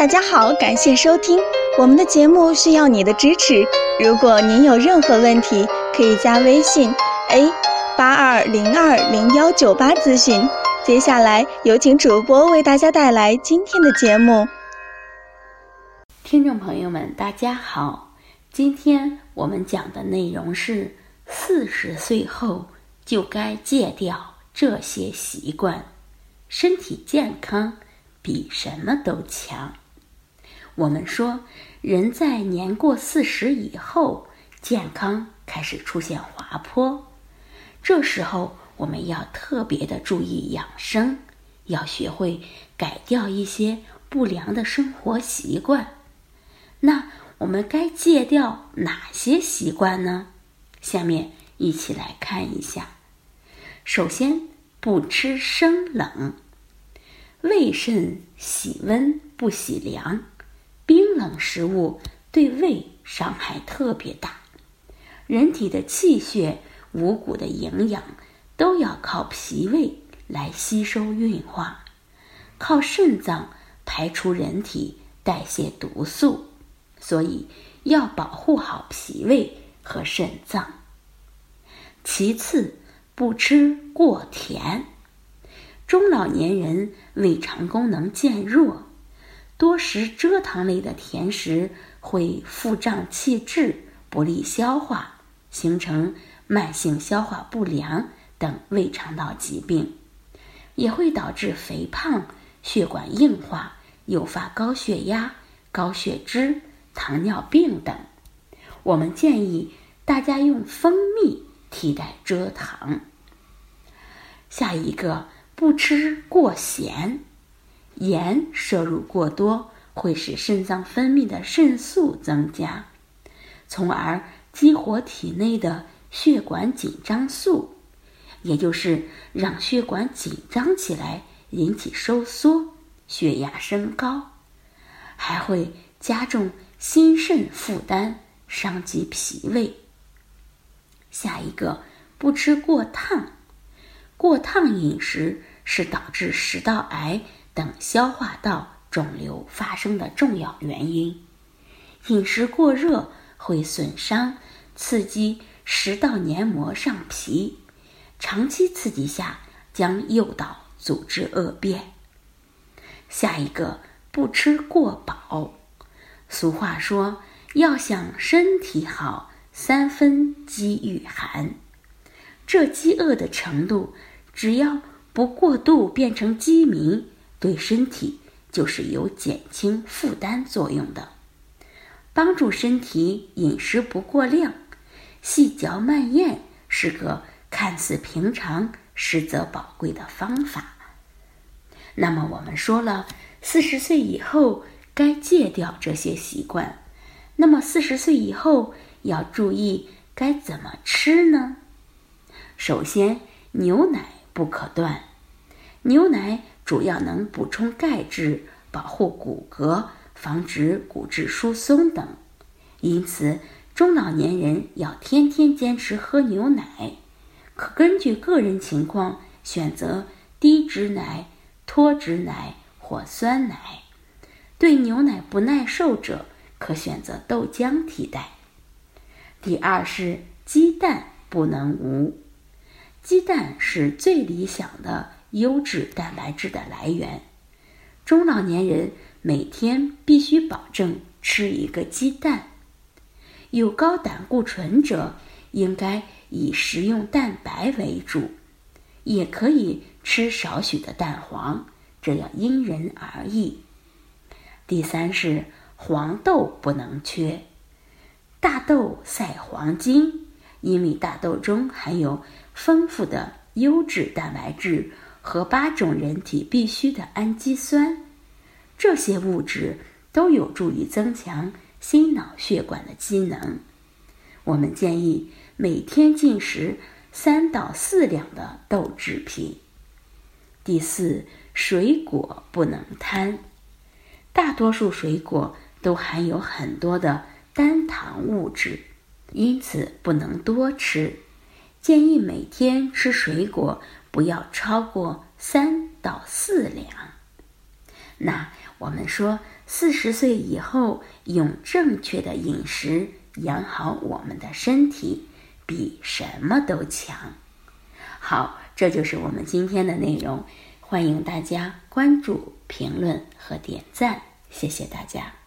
大家好，感谢收听我们的节目，需要你的支持。如果您有任何问题，可以加微信 a 八二零二零幺九八咨询。接下来有请主播为大家带来今天的节目。听众朋友们，大家好，今天我们讲的内容是四十岁后就该戒掉这些习惯，身体健康比什么都强。我们说，人在年过四十以后，健康开始出现滑坡，这时候我们要特别的注意养生，要学会改掉一些不良的生活习惯。那我们该戒掉哪些习惯呢？下面一起来看一下。首先，不吃生冷，胃肾喜温不喜凉。等食物对胃伤害特别大，人体的气血、五谷的营养都要靠脾胃来吸收运化，靠肾脏排出人体代谢毒素，所以要保护好脾胃和肾脏。其次，不吃过甜，中老年人胃肠功能渐弱。多食蔗糖类的甜食会腹胀气滞，不利消化，形成慢性消化不良等胃肠道疾病，也会导致肥胖、血管硬化，诱发高血压、高血脂、糖尿病等。我们建议大家用蜂蜜替代蔗糖。下一个，不吃过咸。盐摄入过多会使肾脏分泌的肾素增加，从而激活体内的血管紧张素，也就是让血管紧张起来，引起收缩，血压升高，还会加重心肾负担，伤及脾胃。下一个，不吃过烫，过烫饮食是导致食道癌。等消化道肿瘤发生的重要原因，饮食过热会损伤、刺激食道黏膜上皮，长期刺激下将诱导组织恶变。下一个，不吃过饱。俗话说，要想身体好，三分饥与寒。这饥饿的程度，只要不过度变成饥民。对身体就是有减轻负担作用的，帮助身体饮食不过量，细嚼慢咽是个看似平常实则宝贵的方法。那么我们说了，四十岁以后该戒掉这些习惯，那么四十岁以后要注意该怎么吃呢？首先，牛奶不可断，牛奶。主要能补充钙质，保护骨骼，防止骨质疏松等。因此，中老年人要天天坚持喝牛奶，可根据个人情况选择低脂奶、脱脂奶或酸奶。对牛奶不耐受者，可选择豆浆替代。第二是鸡蛋不能无，鸡蛋是最理想的。优质蛋白质的来源，中老年人每天必须保证吃一个鸡蛋。有高胆固醇者应该以食用蛋白为主，也可以吃少许的蛋黄，这要因人而异。第三是黄豆不能缺，大豆赛黄金，因为大豆中含有丰富的优质蛋白质。和八种人体必需的氨基酸，这些物质都有助于增强心脑血管的机能。我们建议每天进食三到四两的豆制品。第四，水果不能贪，大多数水果都含有很多的单糖物质，因此不能多吃。建议每天吃水果。不要超过三到四两。那我们说，四十岁以后用正确的饮食养好我们的身体，比什么都强。好，这就是我们今天的内容。欢迎大家关注、评论和点赞，谢谢大家。